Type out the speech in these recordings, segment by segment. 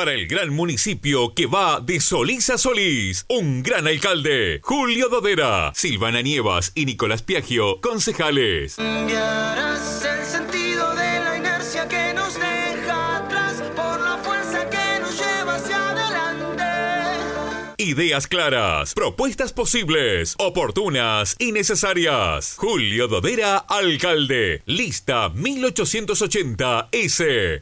para el gran municipio que va de Solís a Solís. Un gran alcalde, Julio Dodera, Silvana Nievas y Nicolás Piagio, concejales. Cambiarás el sentido de la inercia que nos deja atrás por la fuerza que nos lleva hacia adelante. Ideas claras, propuestas posibles, oportunas y necesarias. Julio Dodera, alcalde. Lista 1880 S.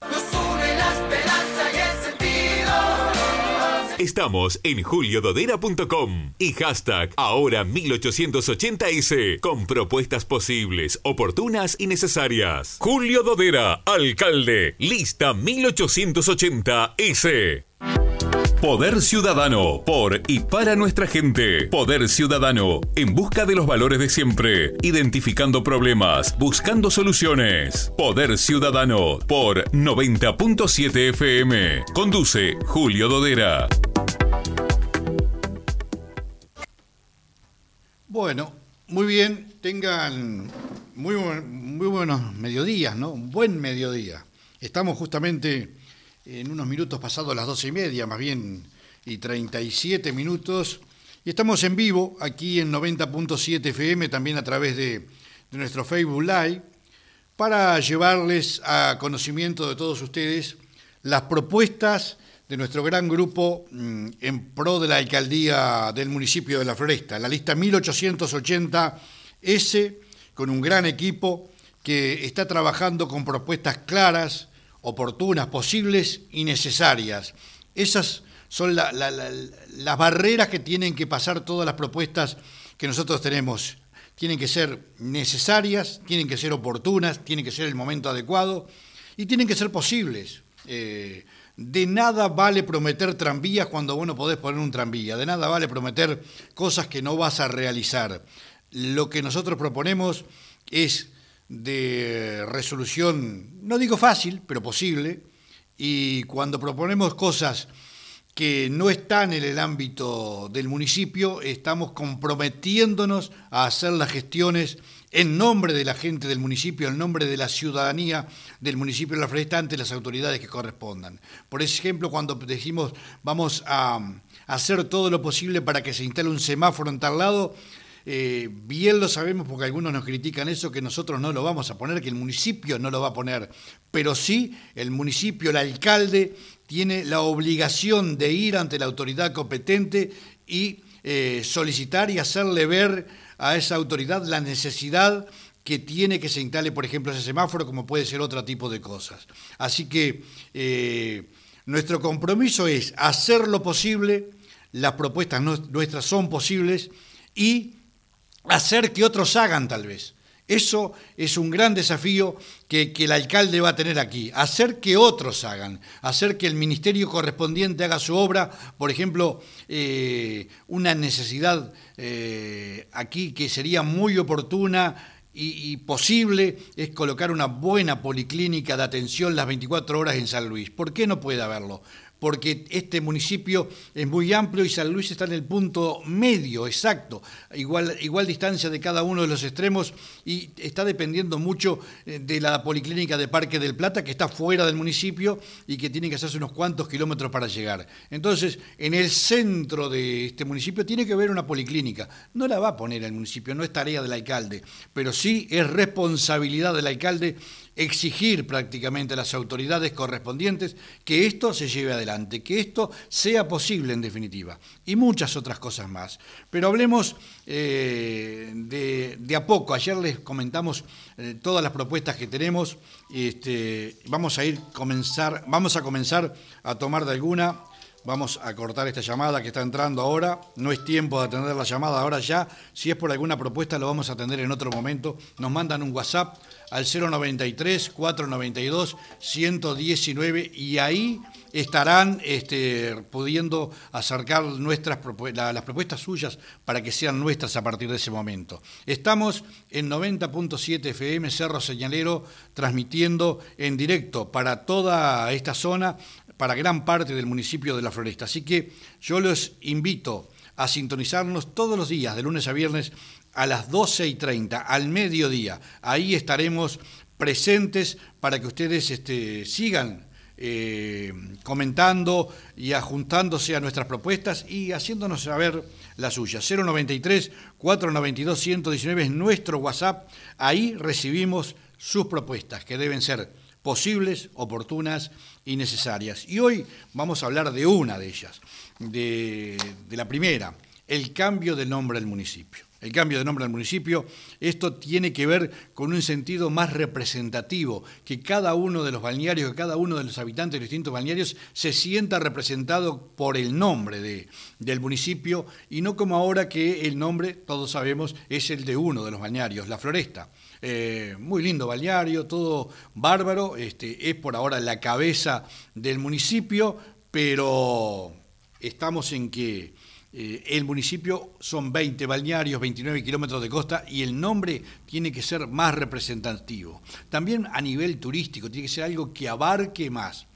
Estamos en juliododera.com y hashtag ahora 1880S con propuestas posibles, oportunas y necesarias. Julio Dodera, alcalde, lista 1880S. Poder Ciudadano, por y para nuestra gente. Poder Ciudadano, en busca de los valores de siempre, identificando problemas, buscando soluciones. Poder Ciudadano, por 90.7 FM. Conduce Julio Dodera. Bueno, muy bien, tengan muy, muy buenos mediodías, ¿no? Un buen mediodía. Estamos justamente en unos minutos pasados las doce y media, más bien, y 37 minutos. Y estamos en vivo aquí en 90.7 FM, también a través de, de nuestro Facebook Live, para llevarles a conocimiento de todos ustedes las propuestas de nuestro gran grupo mm, en pro de la alcaldía del municipio de La Floresta, la lista 1880S, con un gran equipo que está trabajando con propuestas claras, oportunas, posibles y necesarias. Esas son la- la- la- las barreras que tienen que pasar todas las propuestas que nosotros tenemos. Tienen que ser necesarias, tienen que ser oportunas, tienen que ser el momento adecuado y tienen que ser posibles. Eh, de nada vale prometer tranvías cuando vos no podés poner un tranvía, de nada vale prometer cosas que no vas a realizar. Lo que nosotros proponemos es de resolución, no digo fácil, pero posible, y cuando proponemos cosas que no están en el ámbito del municipio, estamos comprometiéndonos a hacer las gestiones en nombre de la gente del municipio, en nombre de la ciudadanía del municipio de La Floresta ante las autoridades que correspondan. Por ejemplo, cuando decimos vamos a hacer todo lo posible para que se instale un semáforo en tal lado, eh, bien lo sabemos porque algunos nos critican eso, que nosotros no lo vamos a poner, que el municipio no lo va a poner, pero sí el municipio, el alcalde, tiene la obligación de ir ante la autoridad competente y eh, solicitar y hacerle ver a esa autoridad la necesidad que tiene que se instale, por ejemplo, ese semáforo, como puede ser otro tipo de cosas. Así que eh, nuestro compromiso es hacer lo posible, las propuestas nuestras son posibles y hacer que otros hagan tal vez. Eso es un gran desafío que, el alcalde va a tener aquí, hacer que otros hagan, hacer que el ministerio correspondiente haga su obra, por ejemplo, eh, una necesidad eh, aquí que sería muy oportuna y posible es colocar una buena policlínica de atención las 24 horas en San Luis. ¿Por qué no puede haberlo? Porque este municipio es muy amplio y San Luis está en el punto medio, exacto, igual, igual distancia de cada uno de los extremos y está dependiendo mucho eh, de la policlínica de Parque del Plata, que está fuera del municipio y que tiene que hacerse unos cuantos kilómetros para llegar. Entonces, en el centro de este municipio tiene que haber una policlínica. No la va a poner el municipio, no es tarea del alcalde, pero sí es responsabilidad del alcalde exigir prácticamente a las autoridades correspondientes que esto se lleve adelante, que esto sea posible en definitiva, y muchas otras cosas más. Pero hablemos eh, de, a poco, ayer les comentamos eh, todas las propuestas que tenemos, este, vamos a ir comenzar, vamos a comenzar a tomar de alguna Vamos a cortar esta llamada que está entrando ahora. No es tiempo de atender la llamada ahora ya. Si es por alguna propuesta, lo vamos a atender en otro momento. Nos mandan un WhatsApp al 093-492-119 y ahí estarán este, pudiendo acercar nuestras las propuestas suyas para que sean nuestras a partir de ese momento. Estamos en 90.7 FM Cerro Señalero transmitiendo en directo para toda esta zona para gran parte del municipio de La Floresta. Así que yo los invito a sintonizarnos todos los días, de lunes a viernes, a las 12 y 30, al mediodía. Ahí estaremos presentes para que ustedes este, sigan eh, comentando y ajuntándose a nuestras propuestas y haciéndonos saber la suya. 093-492-119 es nuestro WhatsApp. Ahí recibimos sus propuestas, que deben ser posibles, oportunas y necesarias. Y hoy vamos a hablar de una de ellas, de, de la primera, el cambio del nombre del municipio el cambio de nombre al municipio, esto tiene que ver con un sentido más representativo, que cada uno de los balnearios, que cada uno de los habitantes de los distintos balnearios se sienta representado por el nombre de, del municipio y no como ahora que el nombre, todos sabemos, es el de uno de los balnearios, la Floresta. Eh, muy lindo balneario, todo bárbaro, este, es por ahora la cabeza del municipio, pero estamos en que eh, el municipio son 20 balnearios, 29 kilómetros de costa y el nombre tiene que ser más representativo. También a nivel turístico, tiene que ser algo que abarque más.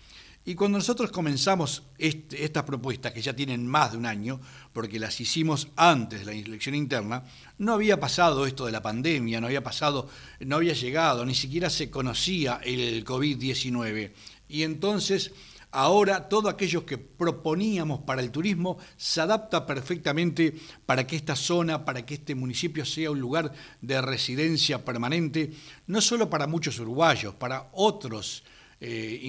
Y cuando nosotros comenzamos este, estas propuestas, que ya tienen más de un año, porque las hicimos antes de la elección interna, no había pasado esto de la pandemia, no había pasado, no había llegado, ni siquiera se conocía el COVID-19. Y entonces Ahora todo aquello que proponíamos para el turismo se adapta perfectamente para que esta zona, para que este municipio sea un lugar de residencia permanente, no solo para muchos uruguayos, para otros eh,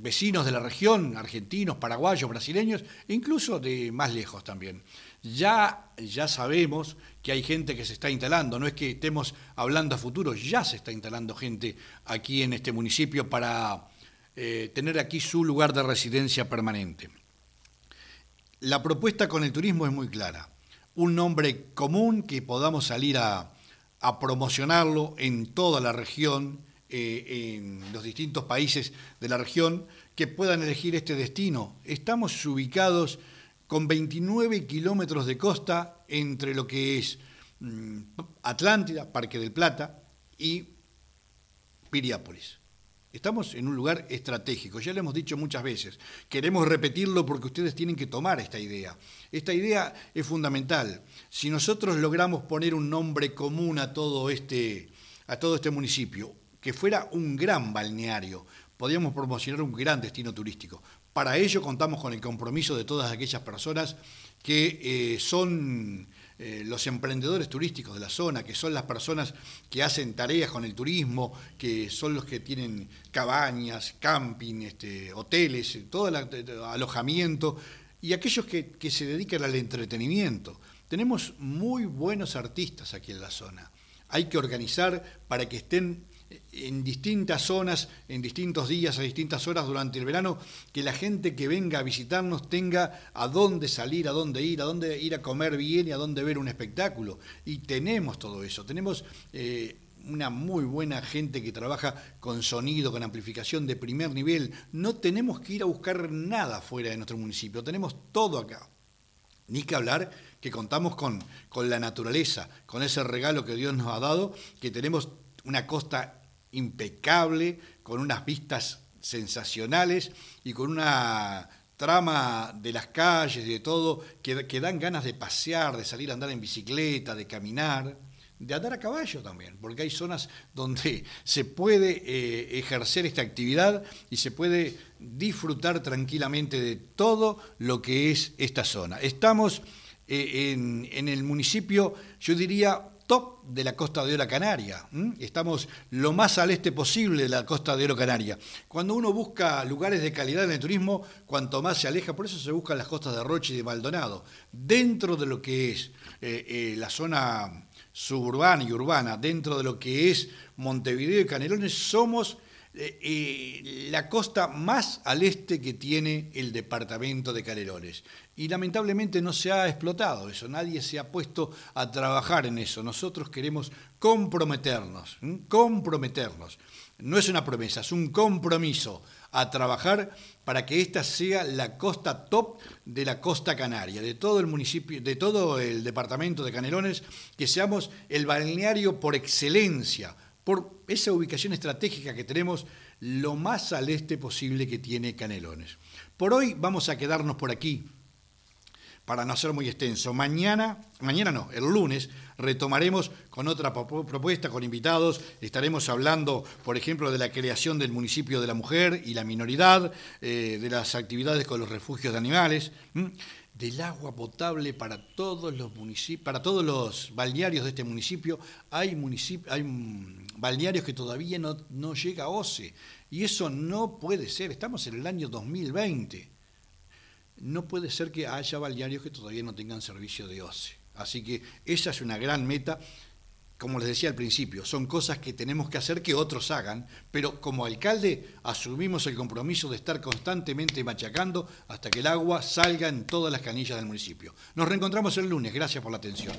vecinos de la región, argentinos, paraguayos, brasileños, incluso de más lejos también. Ya, ya sabemos que hay gente que se está instalando, no es que estemos hablando a futuro, ya se está instalando gente aquí en este municipio para eh, tener aquí su lugar de residencia permanente. La propuesta con el turismo es muy clara. Un nombre común que podamos salir a, promocionarlo en toda la región, eh, en los distintos países de la región, que puedan elegir este destino. Estamos ubicados con 29 kilómetros de costa entre lo que es mm, Atlántida, Parque del Plata, y Piriápolis. Estamos en un lugar estratégico, ya lo hemos dicho muchas veces. Queremos repetirlo porque ustedes tienen que tomar esta idea. Esta idea es fundamental. Si nosotros logramos poner un nombre común a todo este, a todo este municipio, que fuera un gran balneario, podríamos promocionar un gran destino turístico. Para ello contamos con el compromiso de todas aquellas personas que eh, son eh, los emprendedores turísticos de la zona, que son las personas que hacen tareas con el turismo, que son los que tienen cabañas, camping, este, hoteles, todo el alojamiento, y aquellos que, que se dedican al entretenimiento. Tenemos muy buenos artistas aquí en la zona. Hay que organizar para que estén en distintas zonas, en distintos días, a distintas horas durante el verano, que la gente que venga a visitarnos tenga a dónde salir, a dónde ir, a dónde ir a comer bien y a dónde ver un espectáculo. Y tenemos todo eso, tenemos eh, una muy buena gente que trabaja con sonido, con amplificación de primer nivel. No tenemos que ir a buscar nada fuera de nuestro municipio, tenemos todo acá. Ni que hablar que contamos con, con la naturaleza, con ese regalo que Dios nos ha dado, que tenemos una costa impecable, con unas vistas sensacionales y con una trama de las calles de todo que, que, dan ganas de pasear, de salir a andar en bicicleta, de caminar, de andar a caballo también, porque hay zonas donde se puede eh, ejercer esta actividad y se puede disfrutar tranquilamente de todo lo que es esta zona. Estamos eh, en, en el municipio, yo diría, top de la costa de Oro Canaria. Estamos lo más al este posible de la costa de Oro Canaria. Cuando uno busca lugares de calidad en el turismo, cuanto más se aleja, por eso se buscan las costas de Roche y de Maldonado. Dentro de lo que es eh, eh, la zona suburbana y urbana, dentro de lo que es Montevideo y Canelones, somos eh, la costa más al este que tiene el departamento de Canelones. Y lamentablemente no se ha explotado eso, nadie se ha puesto a trabajar en eso. Nosotros queremos comprometernos, comprometernos. No es una promesa, es un compromiso a trabajar para que esta sea la costa top de la costa canaria, de todo el municipio, de todo el departamento de Canelones, que seamos el balneario por excelencia, por esa ubicación estratégica que tenemos lo más al este posible que tiene Canelones. Por hoy vamos a quedarnos por aquí para no ser muy extenso, mañana, mañana no, el lunes, retomaremos con otra propuesta, con invitados. Estaremos hablando, por ejemplo, de la creación del municipio de la mujer y la minoridad, eh, de las actividades con los refugios de animales, del agua potable para todos los municipios, para todos los balnearios de este municipio. Hay, hay balnearios que todavía no, no llega a OCE. Y eso no puede ser. Estamos en el año 2020 no puede ser que haya balnearios que todavía no tengan servicio de OCE. Así que esa es una gran meta. Como les decía al principio, son cosas que tenemos que hacer que otros hagan, pero como alcalde asumimos el compromiso de estar constantemente machacando hasta que el agua salga en todas las canillas del municipio. Nos reencontramos el lunes, gracias por la atención.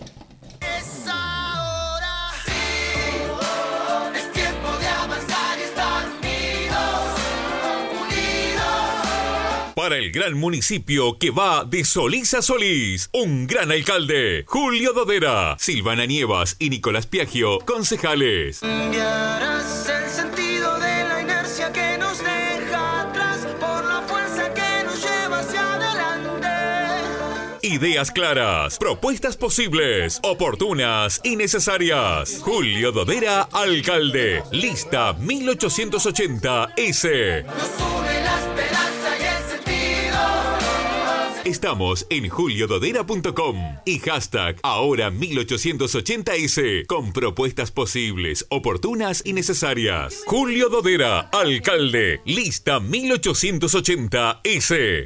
Para el gran municipio que va de Solís a Solís. Un gran alcalde, Julio Dodera, Silvana Nievas y Nicolás Piagio, concejales. Cambiarás el sentido de la inercia que nos deja atrás por la fuerza que nos lleva hacia adelante. Ideas claras, propuestas posibles, oportunas y necesarias. Julio Dodera, alcalde. Lista 1880 S. Estamos en juliododera.com y hashtag ahora 1880S con propuestas posibles, oportunas y necesarias. Julio Dodera, alcalde, lista 1880S.